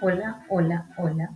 hola, hola, hola.